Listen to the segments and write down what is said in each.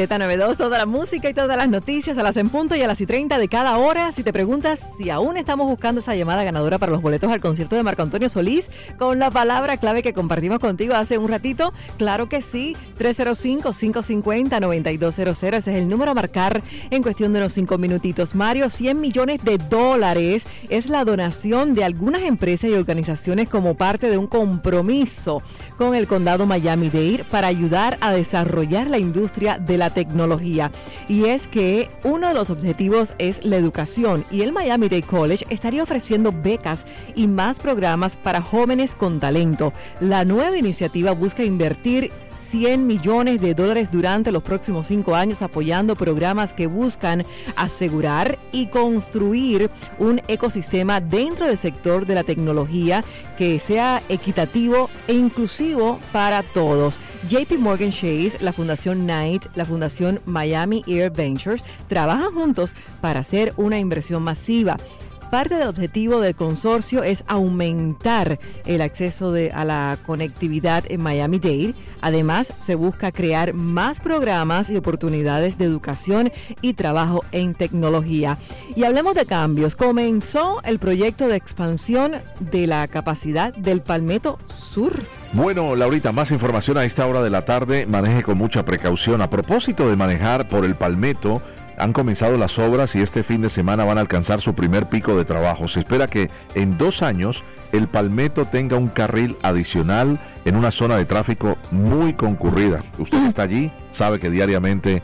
Z92, toda la música y todas las noticias a las en punto y a las y 30 de cada hora. Si te preguntas si aún estamos buscando esa llamada ganadora para los boletos al concierto de Marco Antonio Solís con la palabra clave que compartimos contigo hace un ratito, claro que sí, 305-550-9200, ese es el número a marcar en cuestión de unos 5 minutitos. Mario, 100 millones de dólares es la donación de algunas empresas y organizaciones como parte de un compromiso con el condado Miami-Dade para ayudar a desarrollar la industria de la tecnología. Y es que uno de los objetivos es la educación y el Miami Dade College estaría ofreciendo becas y más programas para jóvenes con talento. La nueva iniciativa busca invertir 100 millones de dólares durante los próximos cinco años apoyando programas que buscan asegurar y construir un ecosistema dentro del sector de la tecnología que sea equitativo e inclusivo para todos. JP Morgan Chase, la Fundación Knight, la Fundación Miami Air Ventures trabajan juntos para hacer una inversión masiva. Parte del objetivo del consorcio es aumentar el acceso a la conectividad en Miami-Dade. Además, se busca crear más programas y oportunidades de educación y trabajo en tecnología. Y hablemos de cambios. Comenzó el proyecto de expansión de la capacidad del Palmetto Sur. Bueno, Laurita, más información a esta hora de la tarde. Maneje con mucha precaución. A propósito de manejar por el Palmetto, han comenzado las obras y este fin de semana van a alcanzar su primer pico de trabajo. Se espera que en dos años el Palmetto tenga un carril adicional en una zona de tráfico muy concurrida. Usted que está allí sabe que diariamente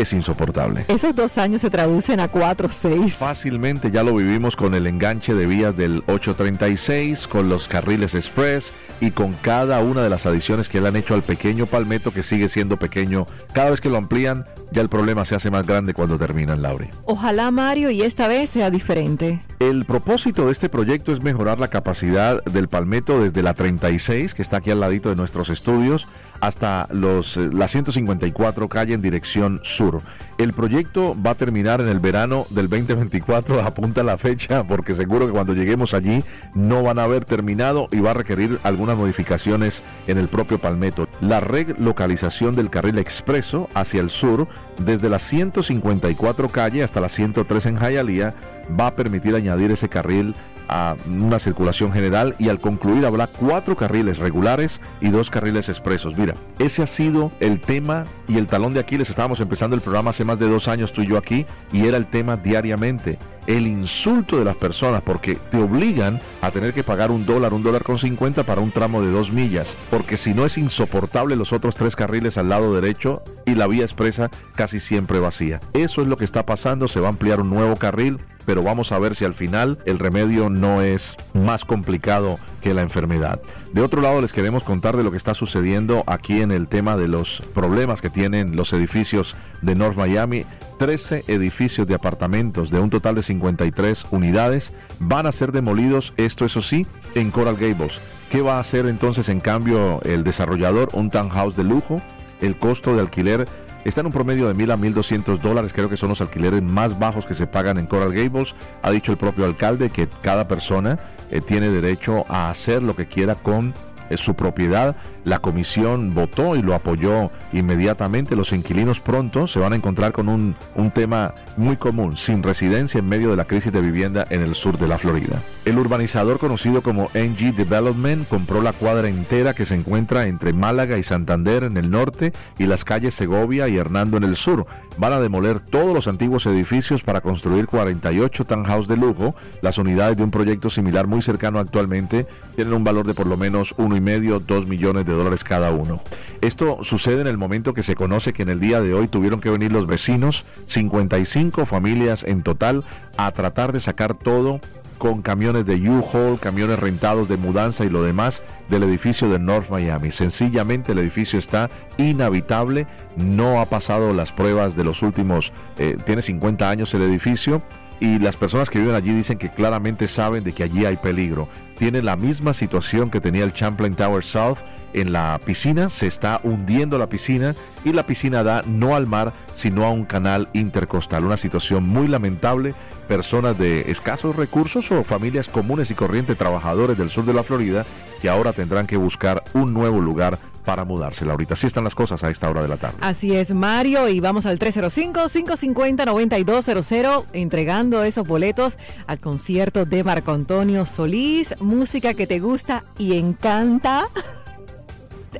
es insoportable. Esos dos años se traducen a cuatro, seis. Fácilmente ya lo vivimos con el enganche de vías del 836, con los carriles express y con cada una de las adiciones que le han hecho al pequeño palmeto que sigue siendo pequeño. Cada vez que lo amplían, ya el problema se hace más grande cuando terminan, Laure. Ojalá, Mario, y esta vez sea diferente. El propósito de este proyecto es mejorar la capacidad del palmeto desde la 36, que está aquí al ladito de nuestros estudios, hasta los, eh, la 154 calle en dirección sur. El proyecto va a terminar en el verano del 2024, apunta la fecha, porque seguro que cuando lleguemos allí no van a haber terminado y va a requerir algunas modificaciones en el propio Palmetto. La relocalización del carril expreso hacia el sur, desde la 154 calle hasta la 103 en Hialeah, va a permitir añadir ese carril a una circulación general y al concluir habrá cuatro carriles regulares y dos carriles expresos. Mira, ese ha sido el tema y el talón de Aquiles. Estábamos empezando el programa hace más de dos años tú y yo aquí y era el tema diariamente. El insulto de las personas porque te obligan a tener que pagar un dólar, un dólar con 50 para un tramo de dos millas. Porque si no es insoportable los otros tres carriles al lado derecho y la vía expresa casi siempre vacía. Eso es lo que está pasando. Se va a ampliar un nuevo carril pero vamos a ver si al final el remedio no es más complicado que la enfermedad. De otro lado, les queremos contar de lo que está sucediendo aquí en el tema de los problemas que tienen los edificios de North Miami. 13 edificios de apartamentos de un total de 53 unidades van a ser demolidos, esto eso sí, en Coral Gables. ¿Qué va a hacer entonces en cambio el desarrollador? Un townhouse de lujo. El costo de alquiler Está en un promedio de mil a mil doscientos dólares, creo que son los alquileres más bajos que se pagan en Coral Gables. Ha dicho el propio alcalde que cada persona eh, tiene derecho a hacer lo que quiera con eh, su propiedad. La comisión votó y lo apoyó inmediatamente. Los inquilinos pronto se van a encontrar con un, un tema muy común, sin residencia en medio de la crisis de vivienda en el sur de la Florida. El urbanizador conocido como NG Development compró la cuadra entera que se encuentra entre Málaga y Santander en el norte y las calles Segovia y Hernando en el sur. Van a demoler todos los antiguos edificios para construir 48 townhouse de lujo. Las unidades de un proyecto similar muy cercano actualmente tienen un valor de por lo menos uno y medio, dos millones de dólares cada uno. Esto sucede en el momento que se conoce que en el día de hoy tuvieron que venir los vecinos, 55 familias en total a tratar de sacar todo con camiones de U-Haul, camiones rentados de mudanza y lo demás del edificio de North Miami. Sencillamente el edificio está inhabitable, no ha pasado las pruebas de los últimos, eh, tiene 50 años el edificio y las personas que viven allí dicen que claramente saben de que allí hay peligro. tiene la misma situación que tenía el Champlain Tower South en la piscina, se está hundiendo la piscina y la piscina da no al mar, sino a un canal intercostal. Una situación muy lamentable. Personas de escasos recursos o familias comunes y corrientes, trabajadores del sur de la Florida, que ahora tendrán que buscar un nuevo lugar para mudarse. Ahorita sí están las cosas a esta hora de la tarde. Así es, Mario, y vamos al 305-550-9200, entregando esos boletos al concierto de Marco Antonio Solís, música que te gusta y encanta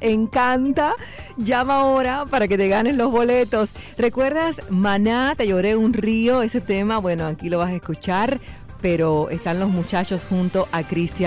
encanta. Llama ahora para que te ganes los boletos. ¿Recuerdas Maná, Te lloré un río? Ese tema, bueno, aquí lo vas a escuchar, pero están los muchachos junto a Cristian